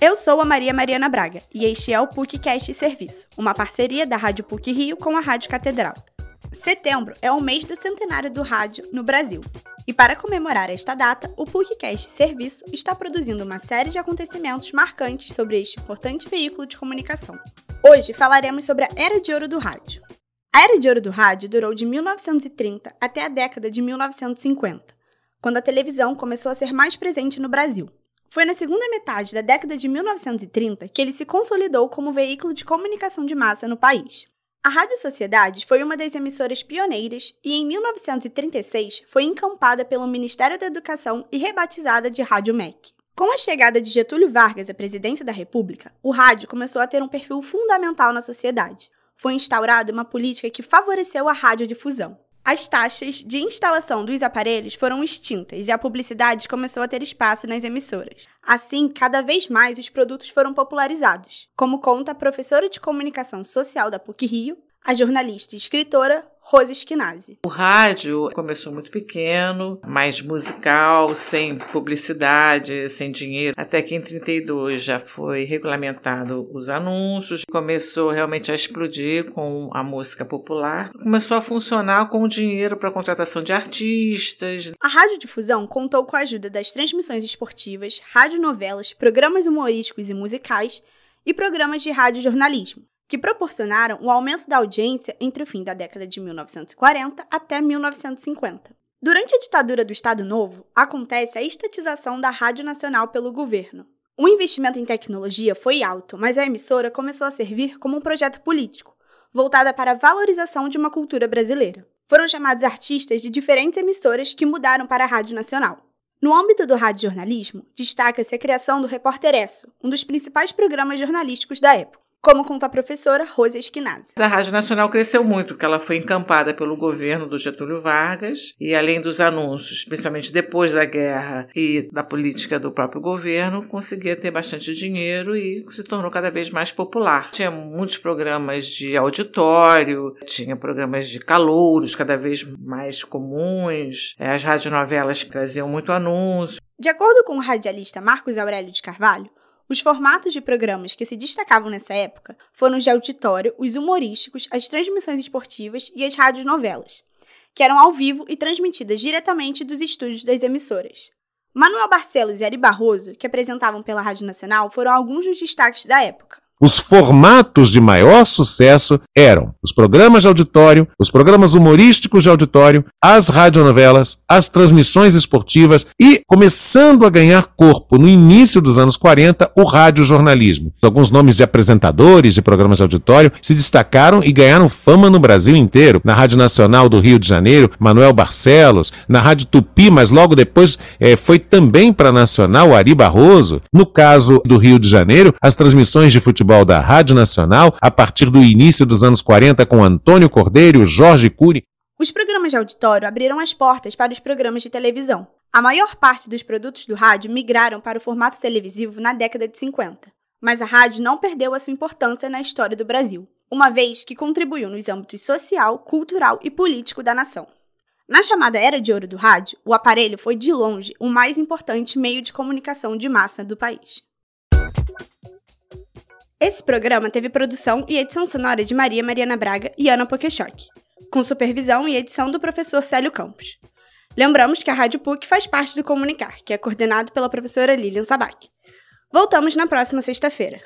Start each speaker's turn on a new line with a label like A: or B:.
A: Eu sou a Maria Mariana Braga e este é o PUCcast Serviço, uma parceria da Rádio PUC Rio com a Rádio Catedral. Setembro é o mês do centenário do rádio no Brasil. E para comemorar esta data, o PUCcast Serviço está produzindo uma série de acontecimentos marcantes sobre este importante veículo de comunicação. Hoje falaremos sobre a Era de Ouro do Rádio. A Era de Ouro do Rádio durou de 1930 até a década de 1950, quando a televisão começou a ser mais presente no Brasil. Foi na segunda metade da década de 1930 que ele se consolidou como veículo de comunicação de massa no país. A Rádio Sociedade foi uma das emissoras pioneiras e, em 1936, foi encampada pelo Ministério da Educação e rebatizada de Rádio MEC. Com a chegada de Getúlio Vargas à presidência da República, o rádio começou a ter um perfil fundamental na sociedade. Foi instaurada uma política que favoreceu a radiodifusão. As taxas de instalação dos aparelhos foram extintas e a publicidade começou a ter espaço nas emissoras. Assim, cada vez mais os produtos foram popularizados, como conta a professora de comunicação social da PUC Rio, a jornalista e escritora Rose Esquinazzi.
B: O rádio começou muito pequeno, mais musical, sem publicidade, sem dinheiro. Até que em 32 já foi regulamentado os anúncios, começou realmente a explodir com a música popular. Começou a funcionar com o dinheiro para contratação de artistas.
A: A radiodifusão contou com a ajuda das transmissões esportivas, radionovelas, programas humorísticos e musicais e programas de radiojornalismo que proporcionaram o aumento da audiência entre o fim da década de 1940 até 1950. Durante a ditadura do Estado Novo, acontece a estatização da Rádio Nacional pelo governo. O investimento em tecnologia foi alto, mas a emissora começou a servir como um projeto político, voltada para a valorização de uma cultura brasileira. Foram chamados artistas de diferentes emissoras que mudaram para a Rádio Nacional. No âmbito do radiojornalismo, destaca-se a criação do Repórter Esso, um dos principais programas jornalísticos da época como conta a professora Rosa Esquinazzi.
B: A Rádio Nacional cresceu muito, porque ela foi encampada pelo governo do Getúlio Vargas, e além dos anúncios, principalmente depois da guerra e da política do próprio governo, conseguia ter bastante dinheiro e se tornou cada vez mais popular. Tinha muitos programas de auditório, tinha programas de calouros cada vez mais comuns, é, as radionovelas traziam muito anúncio.
A: De acordo com o radialista Marcos Aurélio de Carvalho, os formatos de programas que se destacavam nessa época foram os de auditório, os humorísticos, as transmissões esportivas e as radionovelas, que eram ao vivo e transmitidas diretamente dos estúdios das emissoras. Manuel Barcelos e Ari Barroso, que apresentavam pela Rádio Nacional, foram alguns dos destaques da época.
C: Os formatos de maior sucesso eram os programas de auditório, os programas humorísticos de auditório, as radionovelas, as transmissões esportivas e, começando a ganhar corpo no início dos anos 40, o radiojornalismo. Alguns nomes de apresentadores de programas de auditório se destacaram e ganharam fama no Brasil inteiro. Na Rádio Nacional do Rio de Janeiro, Manuel Barcelos, na Rádio Tupi, mas logo depois eh, foi também para a Nacional Ari Barroso. No caso do Rio de Janeiro, as transmissões de futebol futebol da Rádio Nacional a partir do início dos anos 40 com Antônio Cordeiro Jorge Cury.
A: Os programas de auditório abriram as portas para os programas de televisão. A maior parte dos produtos do rádio migraram para o formato televisivo na década de 50. Mas a rádio não perdeu a sua importância na história do Brasil, uma vez que contribuiu nos âmbitos social, cultural e político da nação. Na chamada Era de Ouro do Rádio, o aparelho foi de longe o mais importante meio de comunicação de massa do país. Esse programa teve produção e edição sonora de Maria Mariana Braga e Ana Pokeshock, com supervisão e edição do professor Célio Campos. Lembramos que a Rádio PUC faz parte do Comunicar, que é coordenado pela professora Lilian Sabac. Voltamos na próxima sexta-feira.